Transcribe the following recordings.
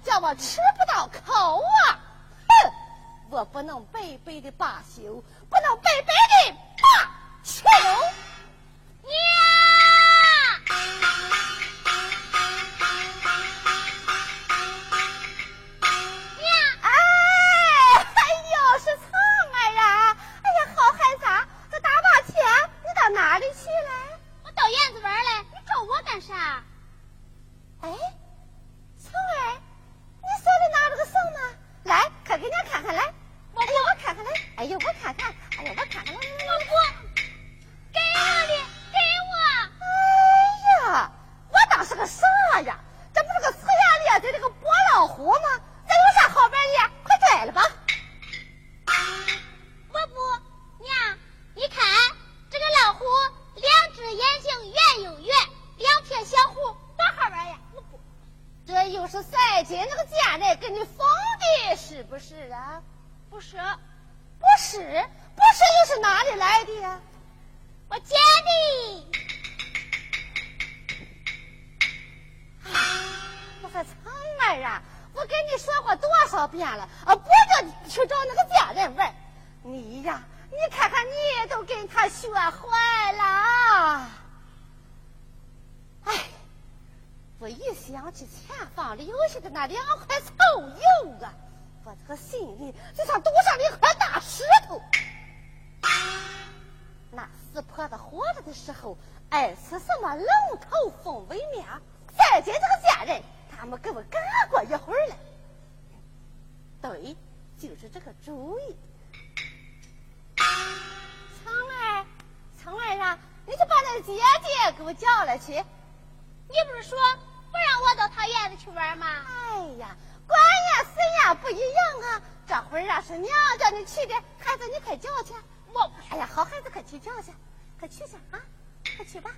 叫我吃不到口啊！哼，我不能白白的罢休，不能白白的跟他学坏了。哎，我一想起前方留下的那两块臭油啊，我这个心里就像堵上了一块大石头。那死婆子活着的时候爱吃什么龙头凤尾面，再见这个贱人，他们给我赶过一会儿来。对，就是这个主意。苍儿啊，你就把那姐姐给我叫来去。你不是说不让我到他院子去玩吗？哎呀，管呀谁呀不一样啊！这会儿啊是娘叫你去的，孩子你快叫去。我，哎呀，好孩子快去叫去，快去去啊，快去吧。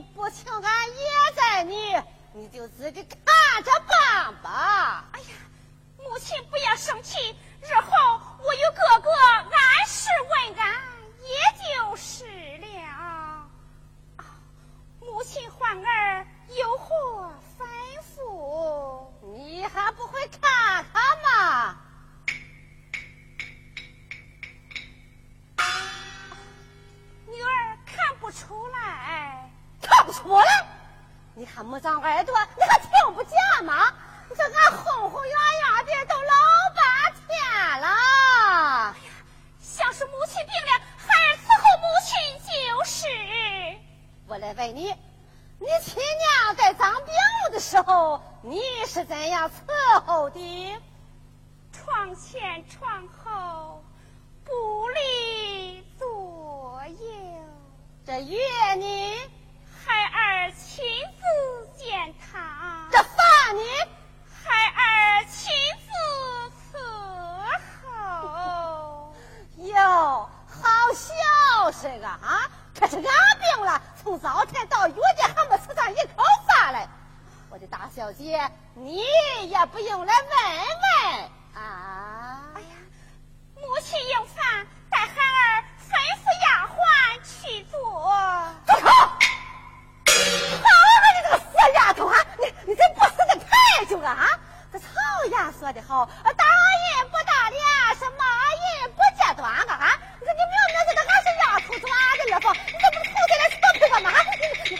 不请俺爷在你，你就自己看着办吧。哎呀，母亲不要生气，日后我有哥哥，按时问俺也就是了。母亲患儿有何吩咐？你还不会看看吗？女儿看不出来。说不出来，你看没长耳朵，你还听不见吗？你说俺哄哄嚷嚷的都老半天了。哎呀，像是母亲病了，孩儿伺候母亲就是。我来问你，你亲娘在长病的时候，你是怎样伺候的？床前床后，不离左右。这月呢？孩儿亲自见他。这饭呢？孩儿亲自伺候。哟，好孝顺啊！啊，可是俺病了，从早晨到月间还没吃上一口饭嘞。我的大小姐，你也不用来问问。啊！哎呀，母亲用饭，待孩儿吩咐丫鬟去做。住口！好啊，你这个死丫头啊！你你这不死的太久了啊！这常言说的好，打人不打脸，是骂人不揭短啊！你说你明明知道俺是丫头抓的了吧？你怎么偷进来说这个嘛？你你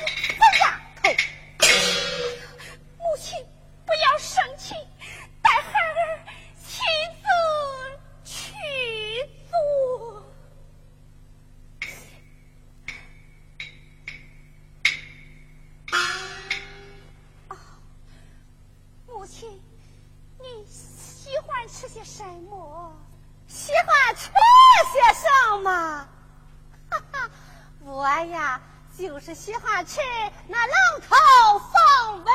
你喜欢吃些什么？喜欢吃些什么？哈哈，我呀，就是喜欢吃那龙头凤尾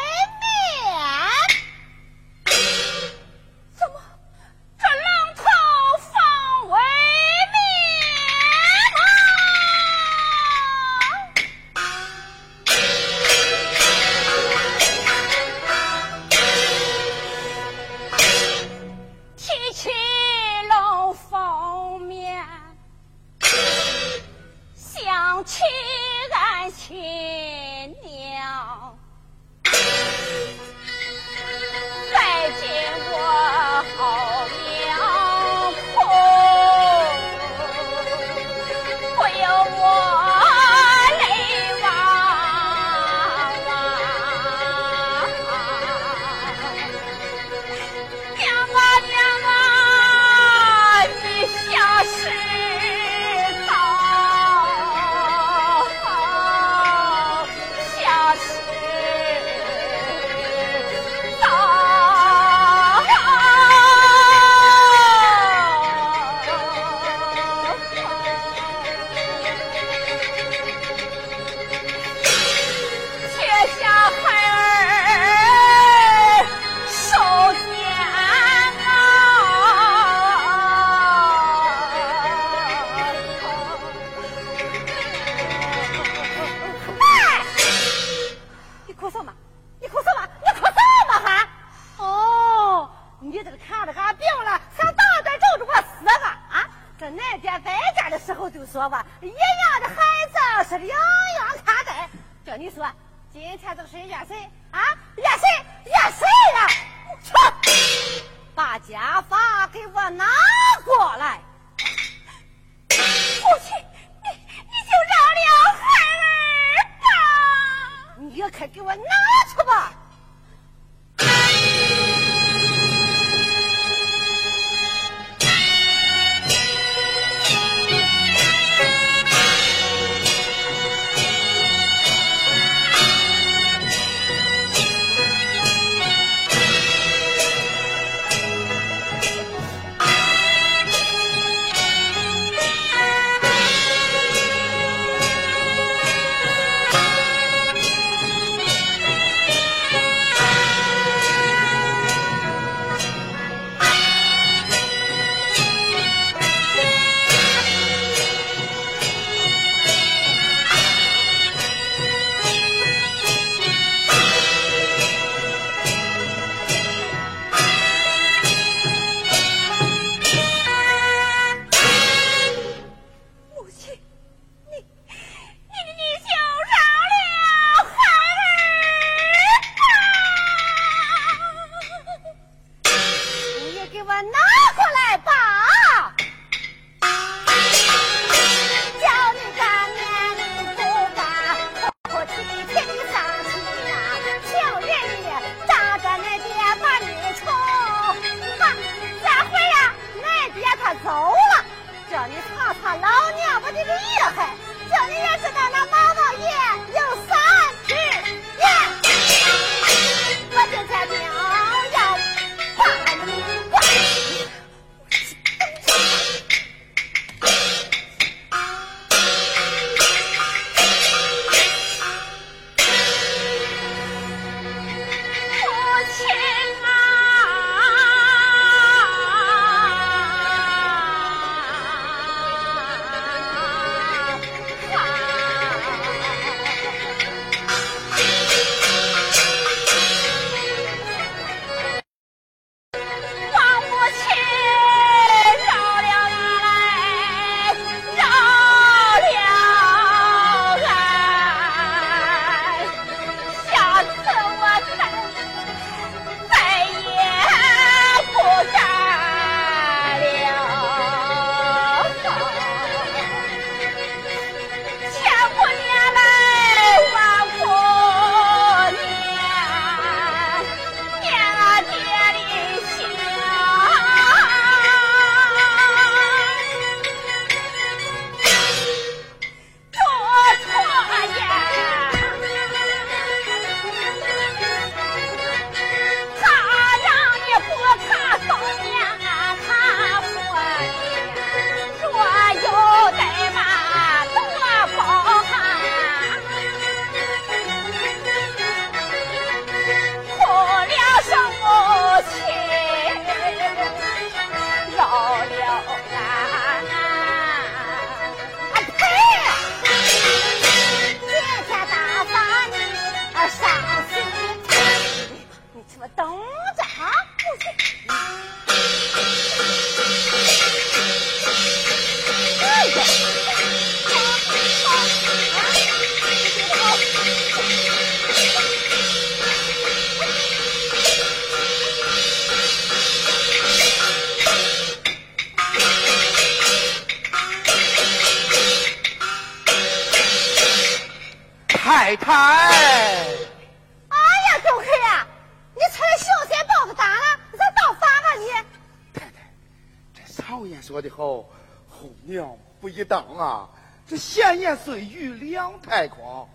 闲言碎语两太狂，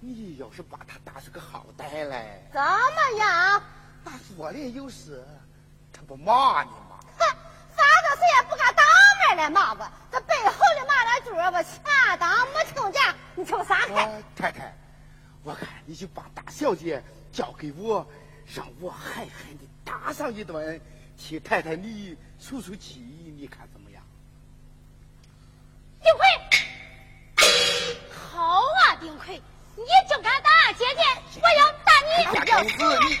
你要是把他打出个好歹来，怎么样？他说的有事，他不骂你吗？哼，反正谁也不敢当面来骂我，这背后的骂来嘴，我全当没听见。你听撒开！太太，我看你就把大小姐交给我，让我狠狠的打上一顿，替太太你出出气，你看怎么样？丁奎，好啊，丁奎，你就敢打俺姐姐，我要打你！大公子，你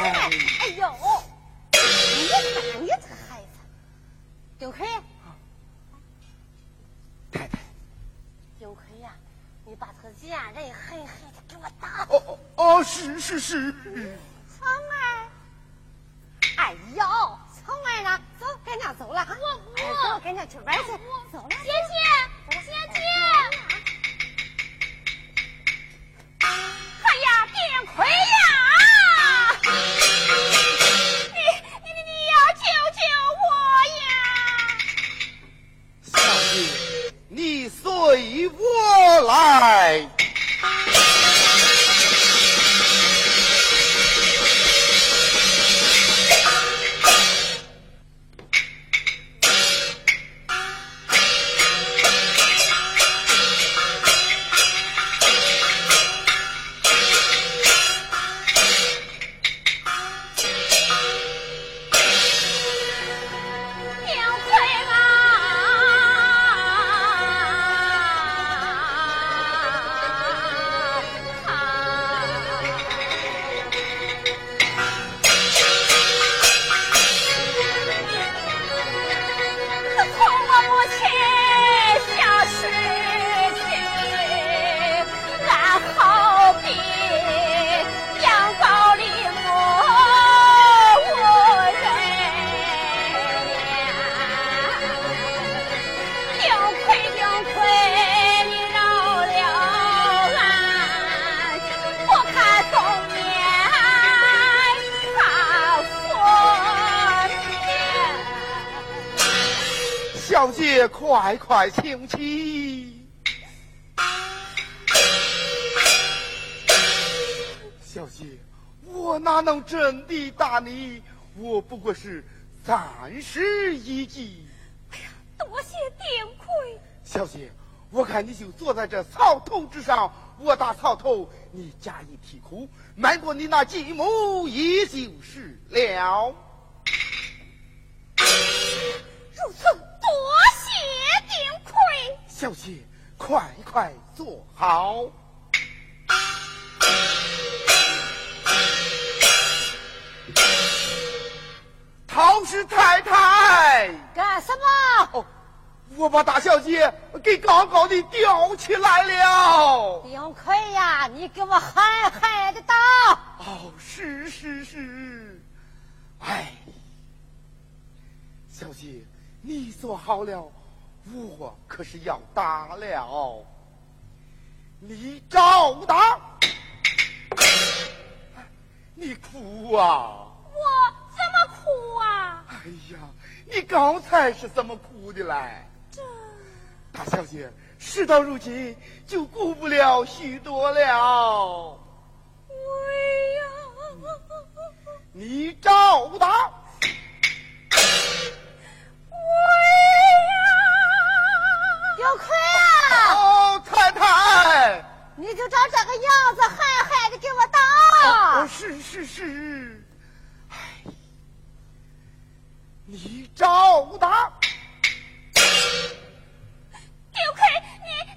哎，哎呦，你这个孩子，丁奎，太太，丁奎呀，你把这个贱人狠狠的给我打！哦哦哦，是是是。聪儿，哎呦，聪儿呢？走，跟娘走了。我我走，跟娘去玩去。走了，姐姐，姐姐。哎呀，丁奎呀！你你你你要救救我呀！小姐，你随我来。姐，快快请起。小姐，我哪能真的打你？我不过是暂时一计。哎呀。多谢丁亏，小姐，我看你就坐在这草头之上，我打草头，你加以啼哭，瞒过你那继母也就是了。如此。小姐，快快坐好。陶氏太太，干什么？哦，我把大小姐给高高的吊起来了。丁奎呀，你给我狠狠的打！哦，是是是，哎，小姐，你做好了，我可是要打了。你照打，你哭啊！我怎么哭啊？哎呀，你刚才是怎么哭的嘞？这大小姐，事到如今就顾不了许多了。喂呀，你照打。喂呀！丁奎啊，哦，太太。你就照这个样子狠狠的给我打！哦，是是是，哎，你照打。刘奎，你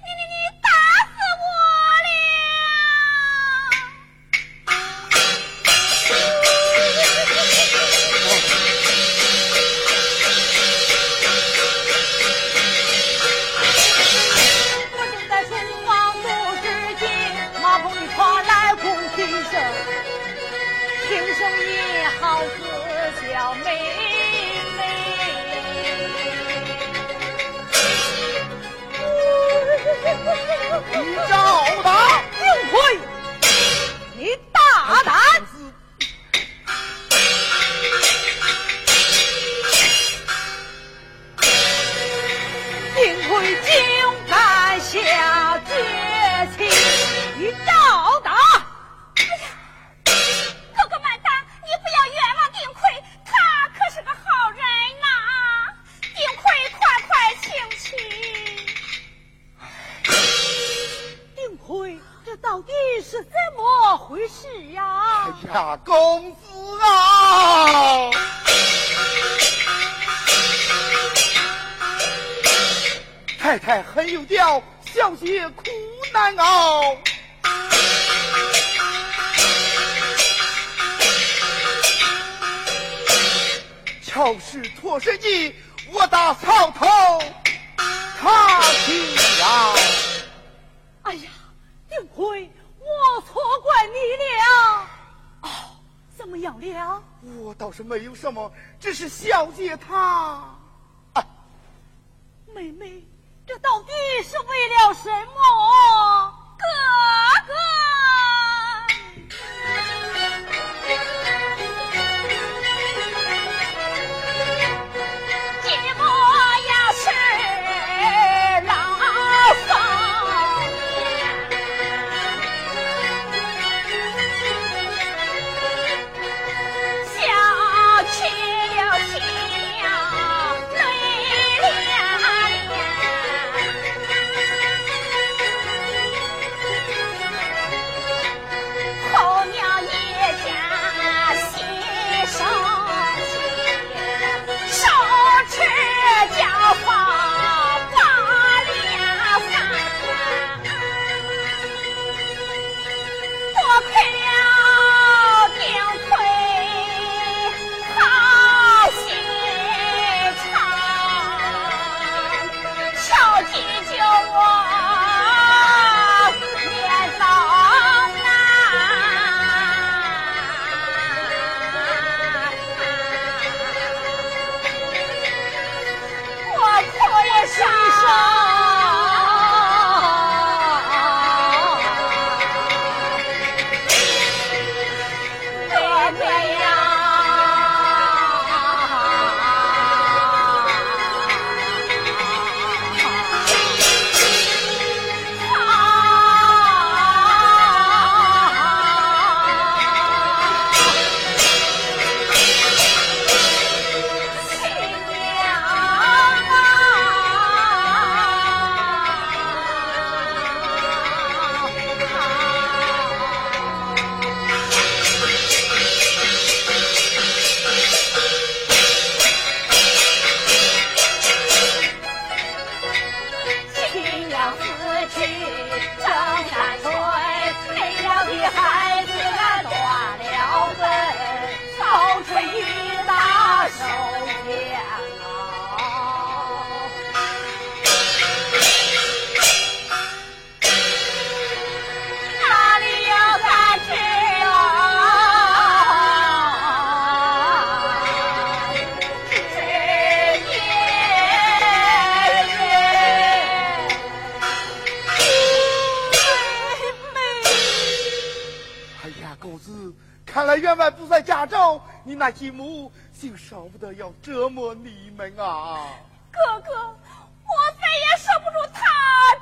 你那继母就少不得要折磨你们啊！哥哥，我再也受不住他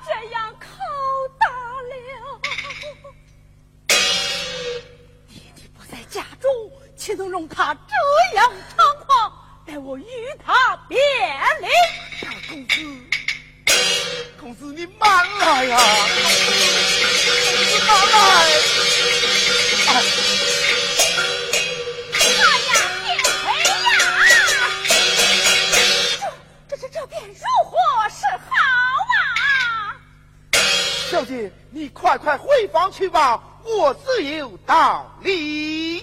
这样拷打了。弟弟不在家中，岂能容他这样猖狂？待我与他辩理。公子，公子你慢来呀！慢来！如何是好啊小姐，你快快回房去吧，我自有道理。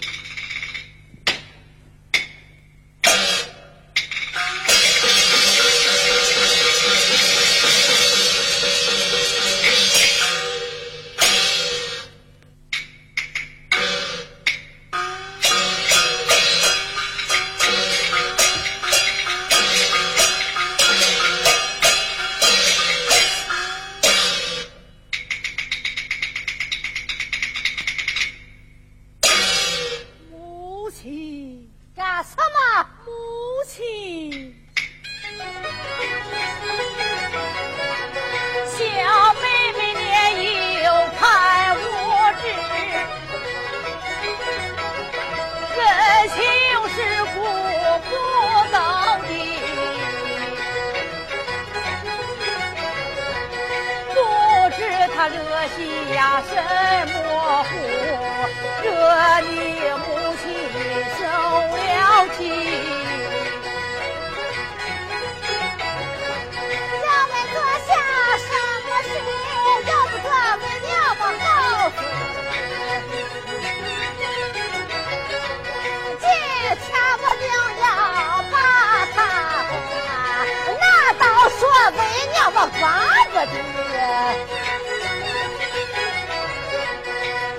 的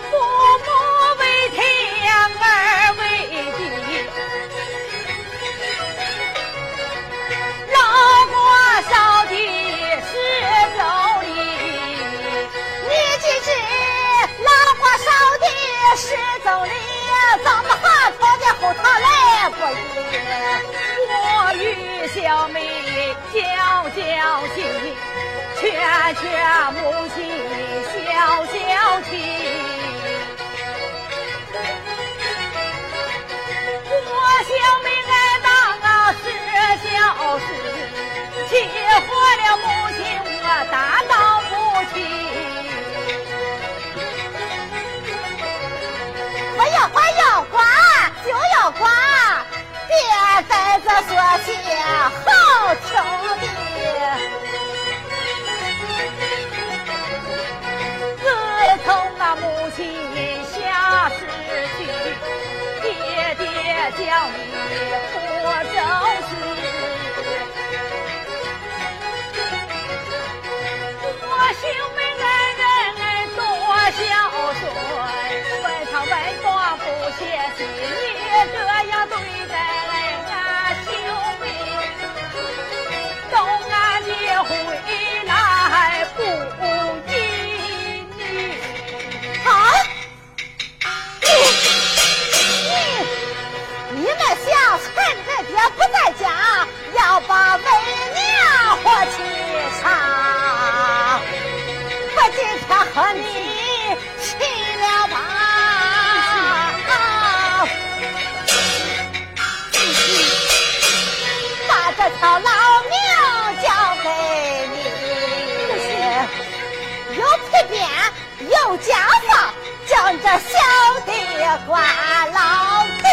父母为天儿为地，老过少的是妯娌，你记住，老过少的是妯娌，怎么还婆在后堂来过一我与小妹交交心。劝劝母亲消消气。我小妹爱当啊是小事，气坏了母亲我大道不起。我要管要管就要管，别在这说些好听的。母亲下世去，爹爹叫你不正事。我兄妹爱人爱多孝顺，问他问话不歇息，你这样对待俺兄妹，都俺的回来他不在家，要把为娘活气上，我今天和你齐了吧！把这条老命交给你。有皮鞭，有家法，叫你这小的管老的。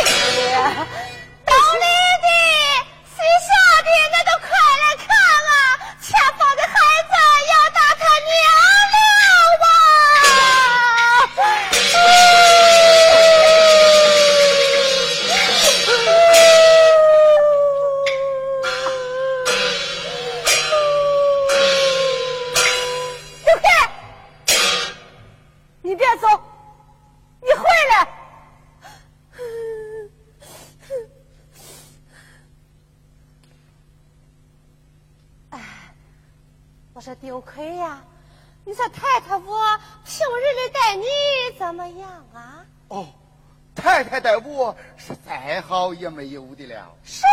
待我是再好也没有的了。是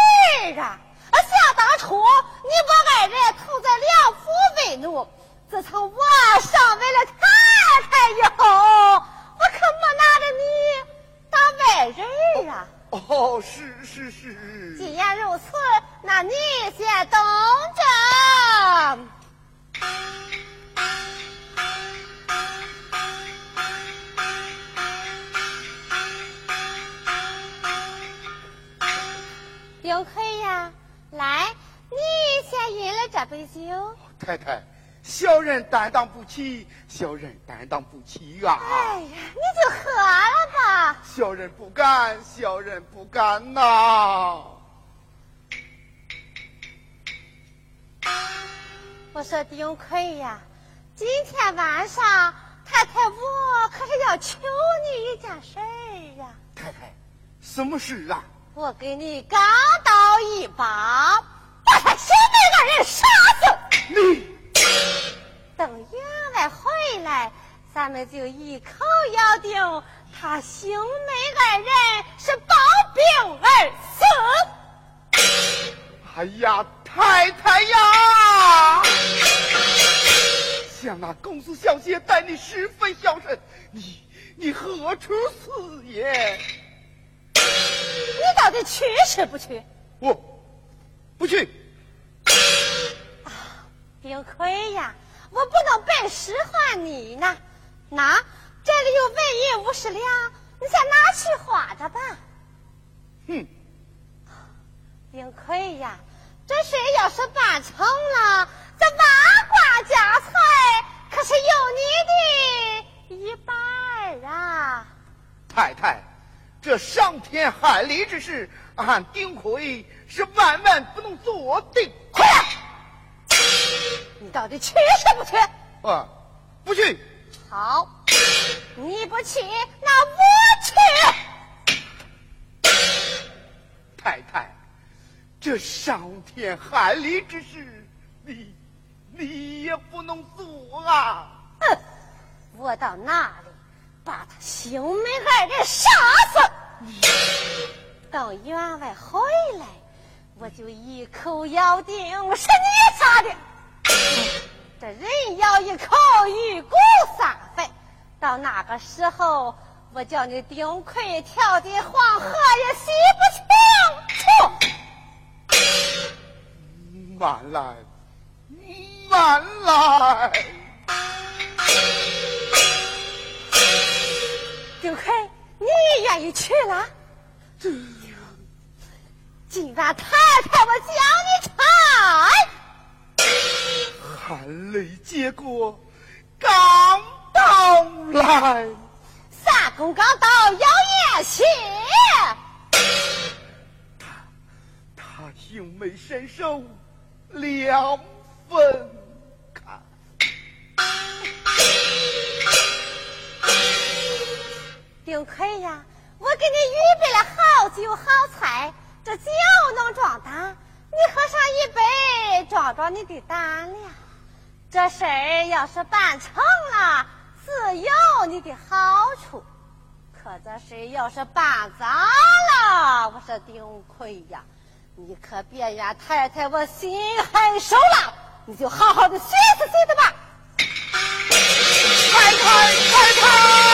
啊，啊想当初你把爱人投在梁府为奴，自从我上为了太太以后，我可没拿着你当外人啊。哦，是是是。既然如此，那你先等着。丁奎呀，来，你先饮了这杯酒。太太，小人担当不起，小人担当不起啊！哎呀，你就喝了吧。小人不敢，小人不敢呐！我说丁奎呀，今天晚上太太我可是要求你一件事儿啊。太太，什么事啊？我给你钢刀一把，把他兄妹二人杀死。你等员外回来，咱们就一口咬定他兄妹二人是抱病而死。哎呀，太太呀！像那公子小姐待你十分孝顺，你你何出此言？你到底去是不去？我不去。丁奎呀，我不能白使唤你呢。那这里有文银五十两，你先拿去花着吧。哼，丁奎呀，这事要是办成了，这万贯家财可是有你的一半啊！太太，这伤天害理之事，俺丁奎是万万不能做的。快点！你到底去是不去？啊，不去。好，你不去，那我去。太太，这伤天害理之事，你你也不能做啊！哼，我到那里把他兄妹二人杀死。等员外回来，我就一口咬定是你杀的。这人咬一口，鱼骨三分。到那个时候，我叫你丁奎跳进黄河也洗不清楚。慢来，慢来。丁奎，你愿意去了？今晚太太，我叫你唱。含泪接过刚到来，三公刚到要宴席。他他兄妹身手两分丁奎呀，我给你预备了好酒好菜，这酒能壮胆，你喝上一杯，壮壮你的胆量。这事儿要是办成了，自有你的好处；可这事要是办砸了，我说丁奎呀，你可别怨太太我心狠手辣，你就好好的寻思寻思吧。太太，太太，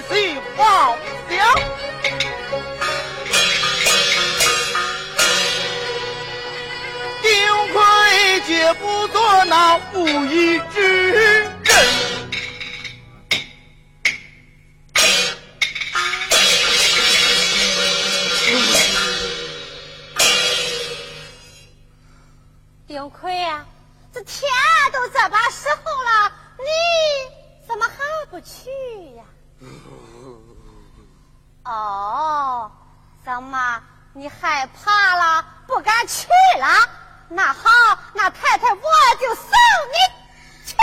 要痴心妄想。丁奎绝不做那无义之人。丁奎呀，这天都这把时候了，你怎么还不去呀？哦，怎么你害怕了，不敢去了？那好，那太太我就送你去。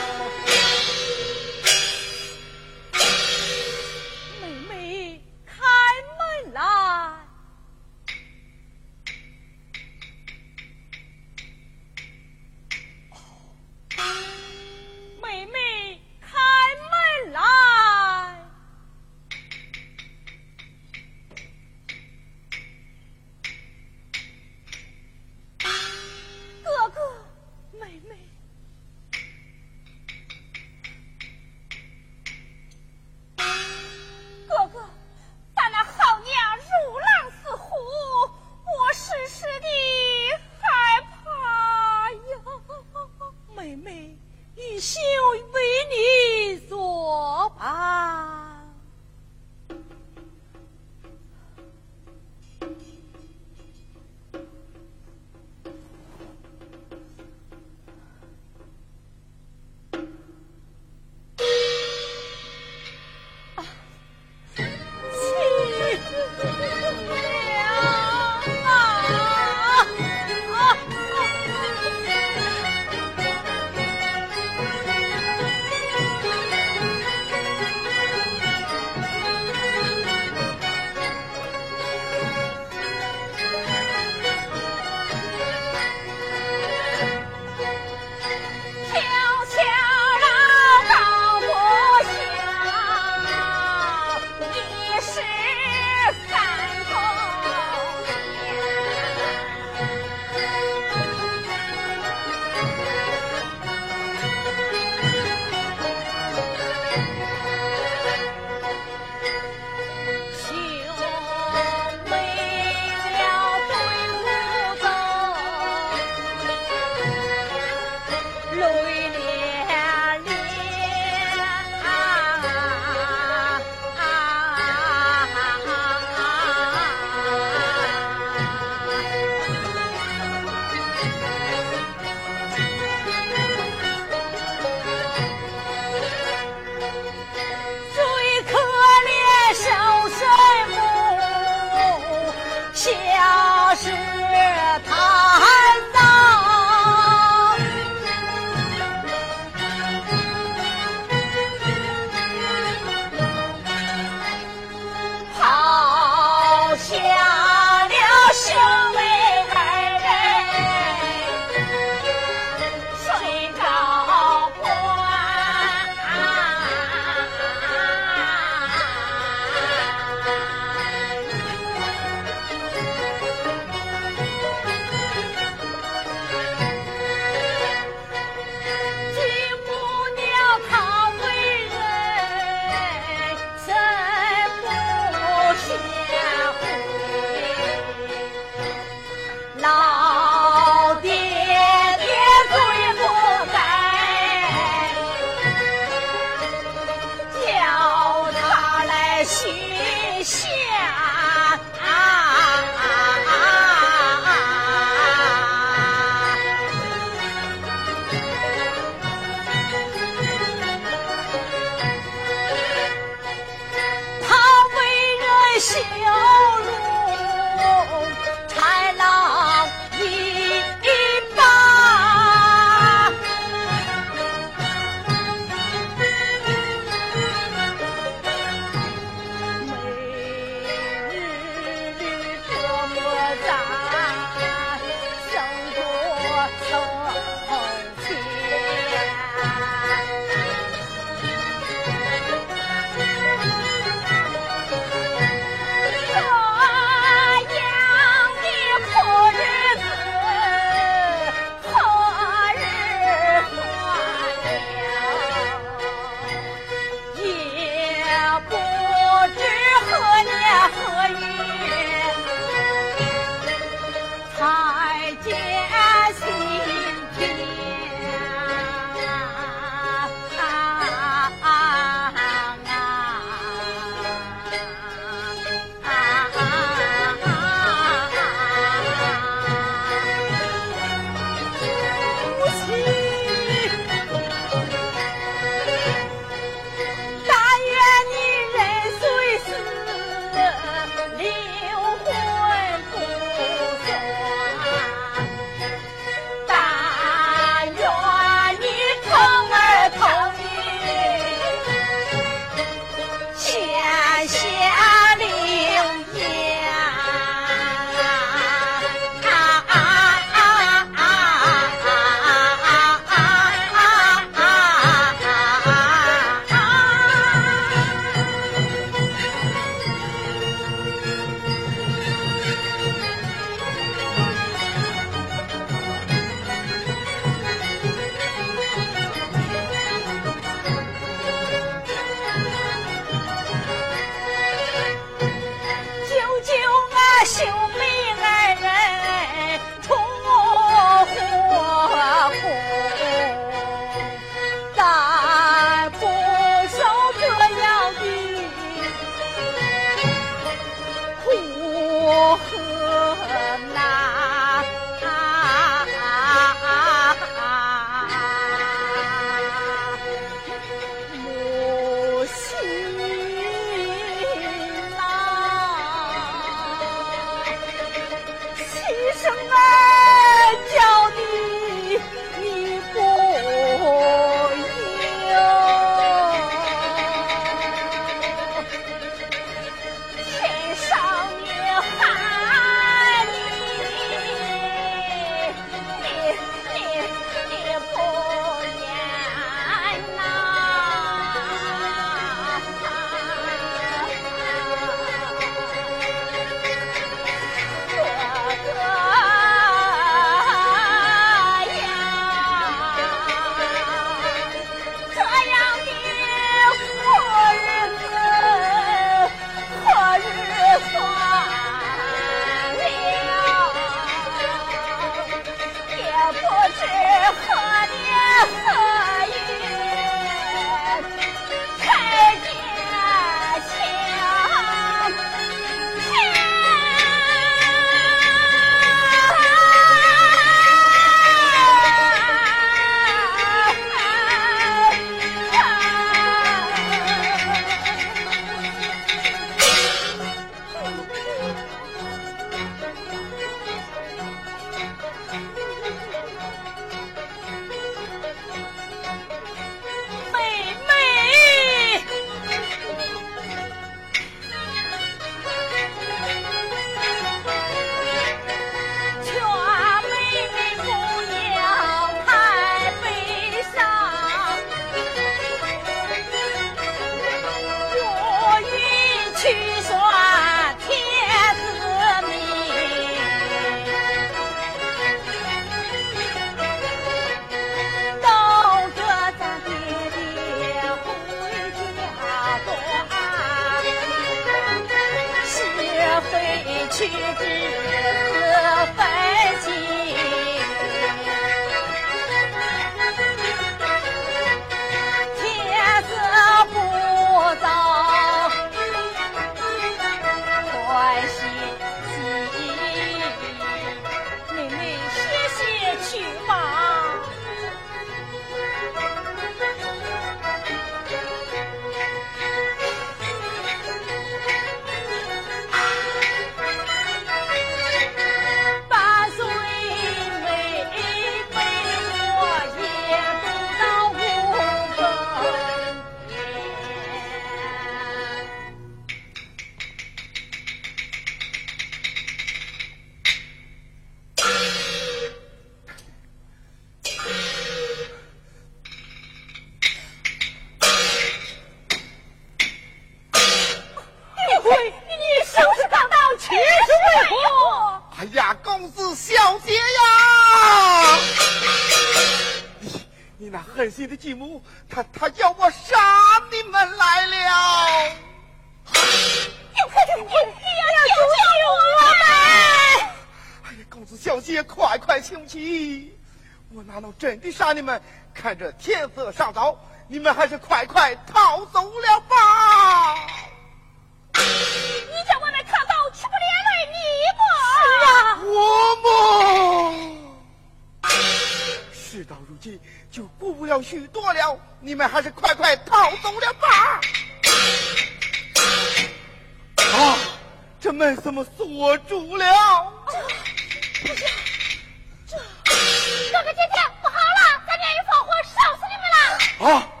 啊？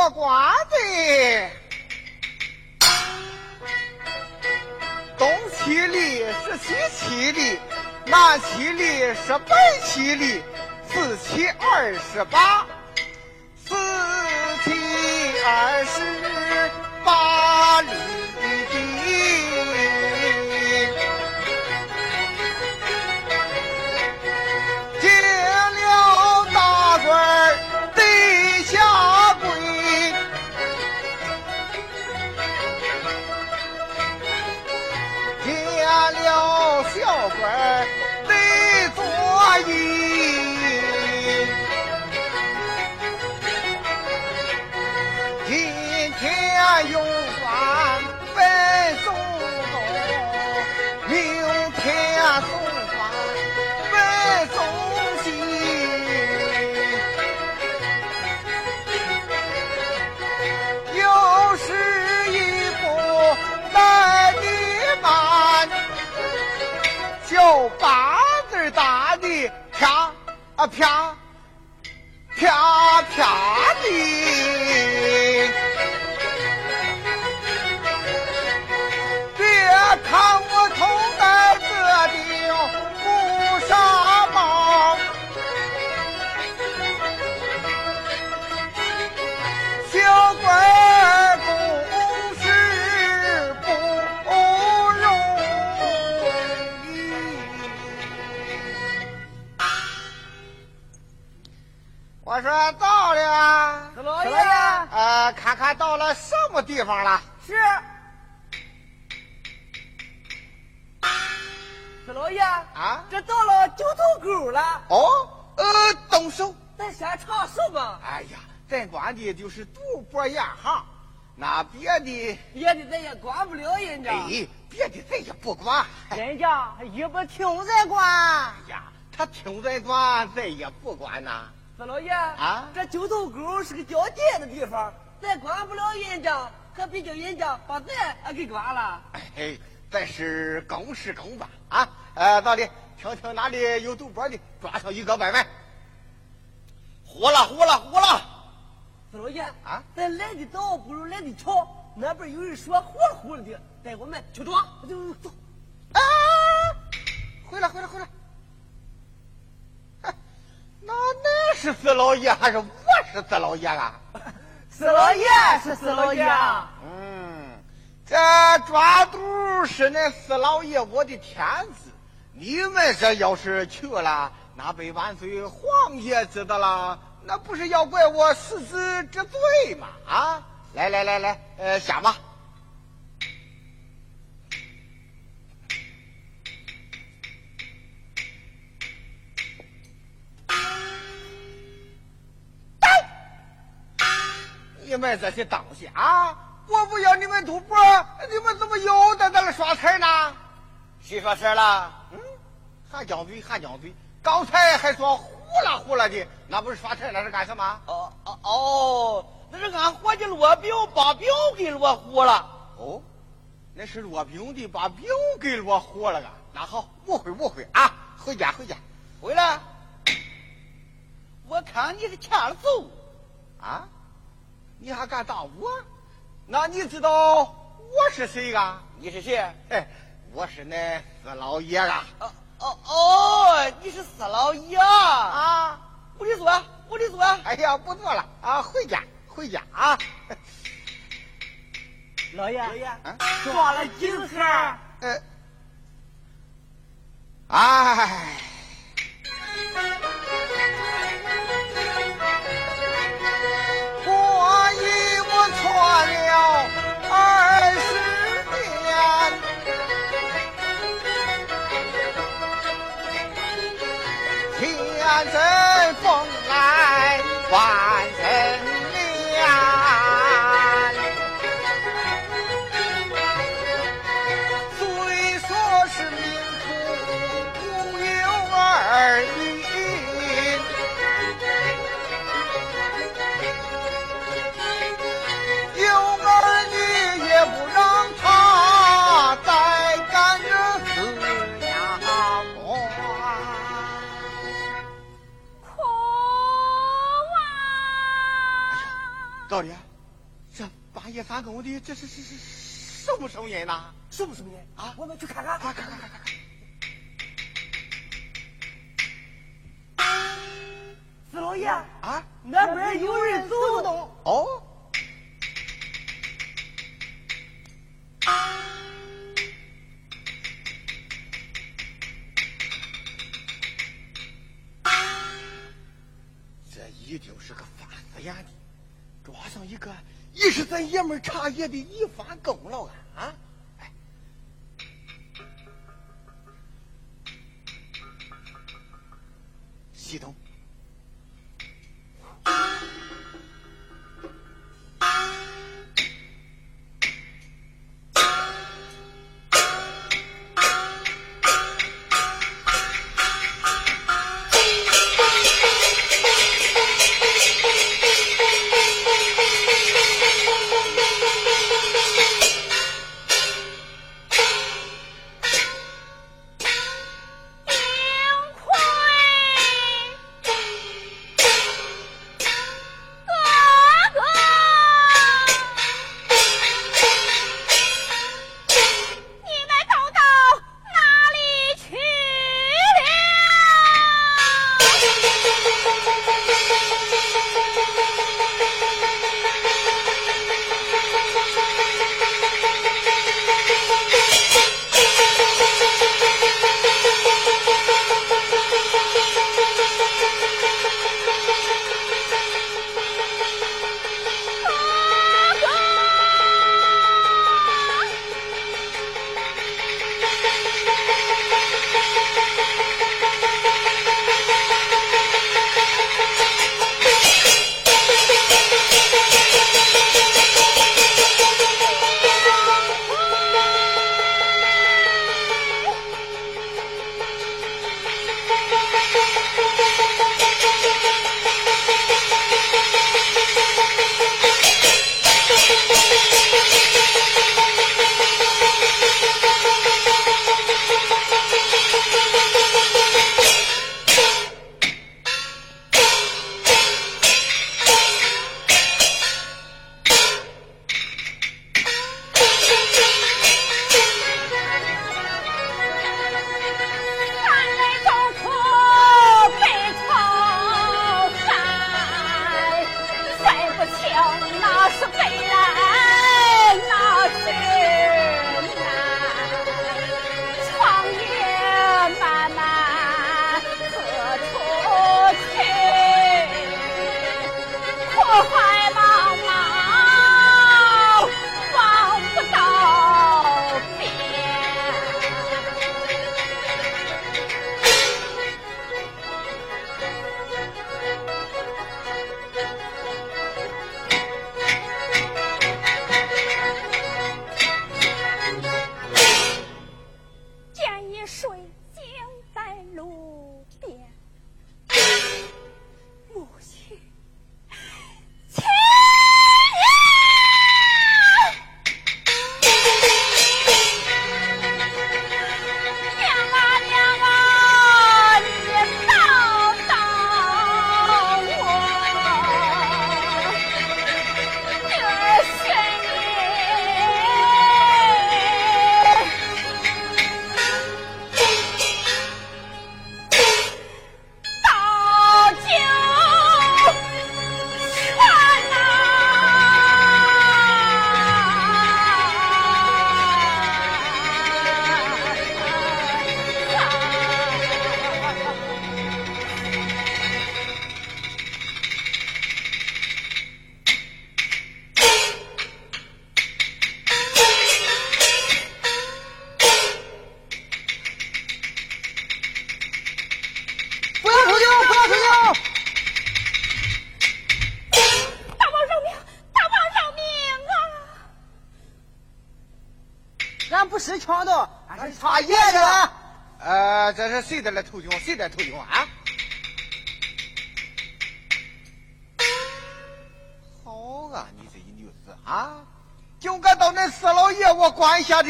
嗑瓜子东七粒是西七粒南七粒是北七粒四七二十八四七二十啊啪啪啪的。到了什么地方了？是。四老爷啊这到了九头沟了，哦，呃，动手。咱先尝手吧。哎呀，咱管的就是赌博沿行，那别的，别的咱也管不了人家，哎，别的咱也不管。哎人家也不听咱管。哎呀，他听咱管，咱也不管呐。四老爷啊这九头沟是个交界的地方，咱管不了人家，可别叫人家把咱啊给管了。哎，咱是公事公办啊。呃，到底听听哪里有赌博的，抓上一个拜拜。呼了呼了呼了！四老爷啊，咱来的早不如来的巧，那边有人说呼了呼了的，带我们去抓，走走。啊，回来回来回来。哎那恁是四老爷还是我是四老爷啊？四老爷是四老爷，嗯，这抓赌是那四老爷我的天职，你们这要是去了，那被万岁皇爷知道了，那不是要怪我失职之罪吗？啊，来来来来，呃，下吧。你们这些东西啊！我不要你们赌博，你们怎么又在那儿耍彩呢？谁说事了？嗯，还犟嘴还犟嘴，刚才还说呼啦呼啦的，那不是耍彩，那是干什么？哦哦哦，那是俺伙计罗兵把兵给罗糊了。哦，那是罗兵的把饼给罗糊了啊！那好，误会误会啊！回家回家回来，我看你是欠了揍。啊！你还敢打我？那你知道我是谁啊？你是谁？哎，我是那四老爷啊！哦哦哦，你是四老爷啊！啊！屋里坐，屋里坐。哎呀，不坐了啊！回家回家啊！老爷，老爷啊抓了几个盒？呃，哎，半夜三更的，这是是是什么声音呐？什么声音啊？我们去看看。看看看看看看。四老爷，啊，那边有人走动。哦，咱爷们儿茶叶的一番功劳啊！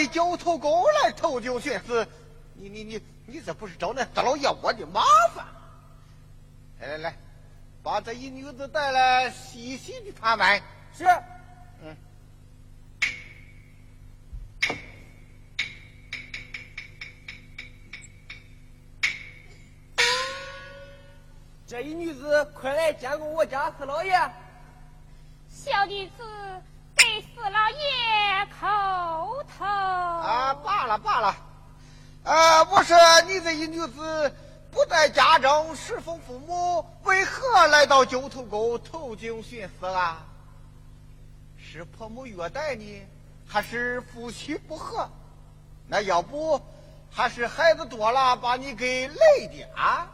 的九头狗来偷酒寻死，你你你你这不是找那四老爷我的麻烦？来来来，把这一女子带来，细细的盘问。是。嗯这一女子，快来见过我家四老爷。小女子给四老爷叩头。啊，罢了罢了。呃，我说你这一女子不在家中侍奉父母，为何来到九头沟投井寻死啊？是婆母虐待你，还是夫妻不和？那要不，还是孩子多了把你给累的啊？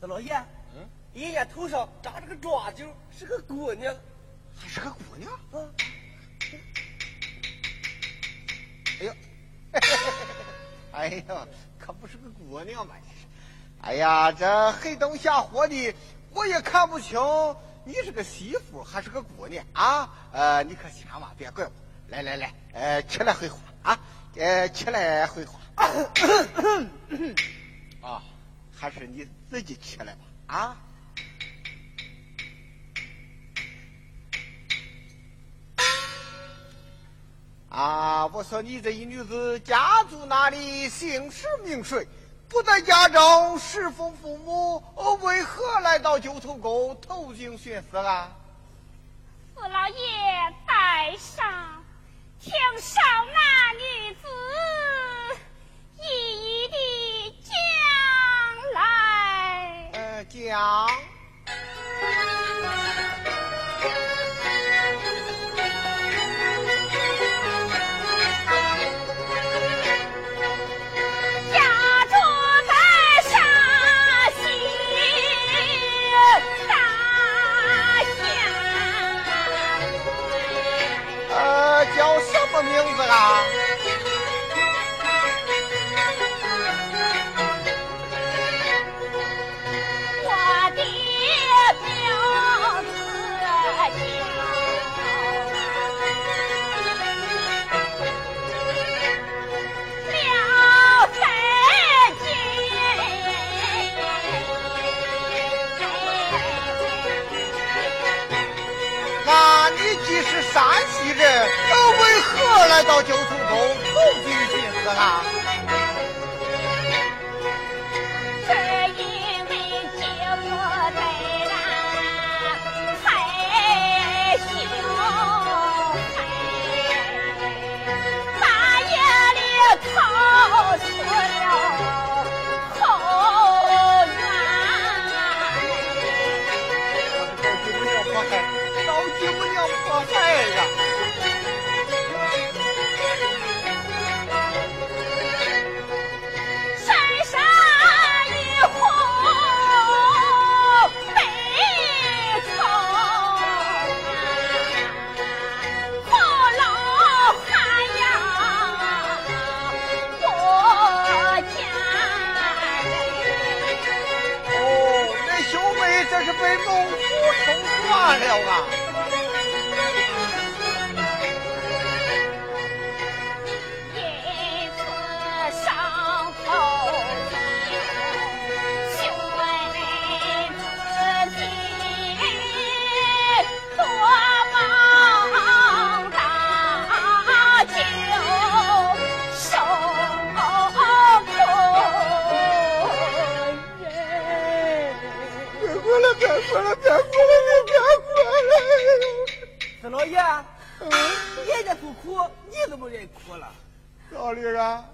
四老爷，嗯，人家头上扎着个抓阄，是个姑娘，还是个姑娘。啊，哎呦，哎呦，可不是个姑娘嘛！哎呀，这黑灯瞎火的，我也看不清你是个媳妇还是个姑娘啊！呃，你可千万别怪我。来来来，呃，起来回话啊，呃，起来回话。啊，还是你。自己起来吧，啊！啊！我说你这一女子家住哪里？姓氏名谁？不在家中侍奉父母，为何来到九头沟投井寻死啊？四老爷在上，听少那女子一一的讲来。呃讲。么名字啊？山西人，为何来到九头沟投井寻死啊？了啊？老爷，嗯，人家不哭，你怎么认哭了？老李啊，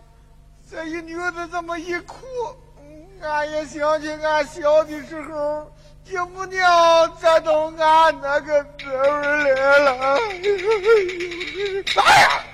这一女子这么一哭，俺也想起俺小的时候，爹母娘咋到俺那个滋味来了。哎呀！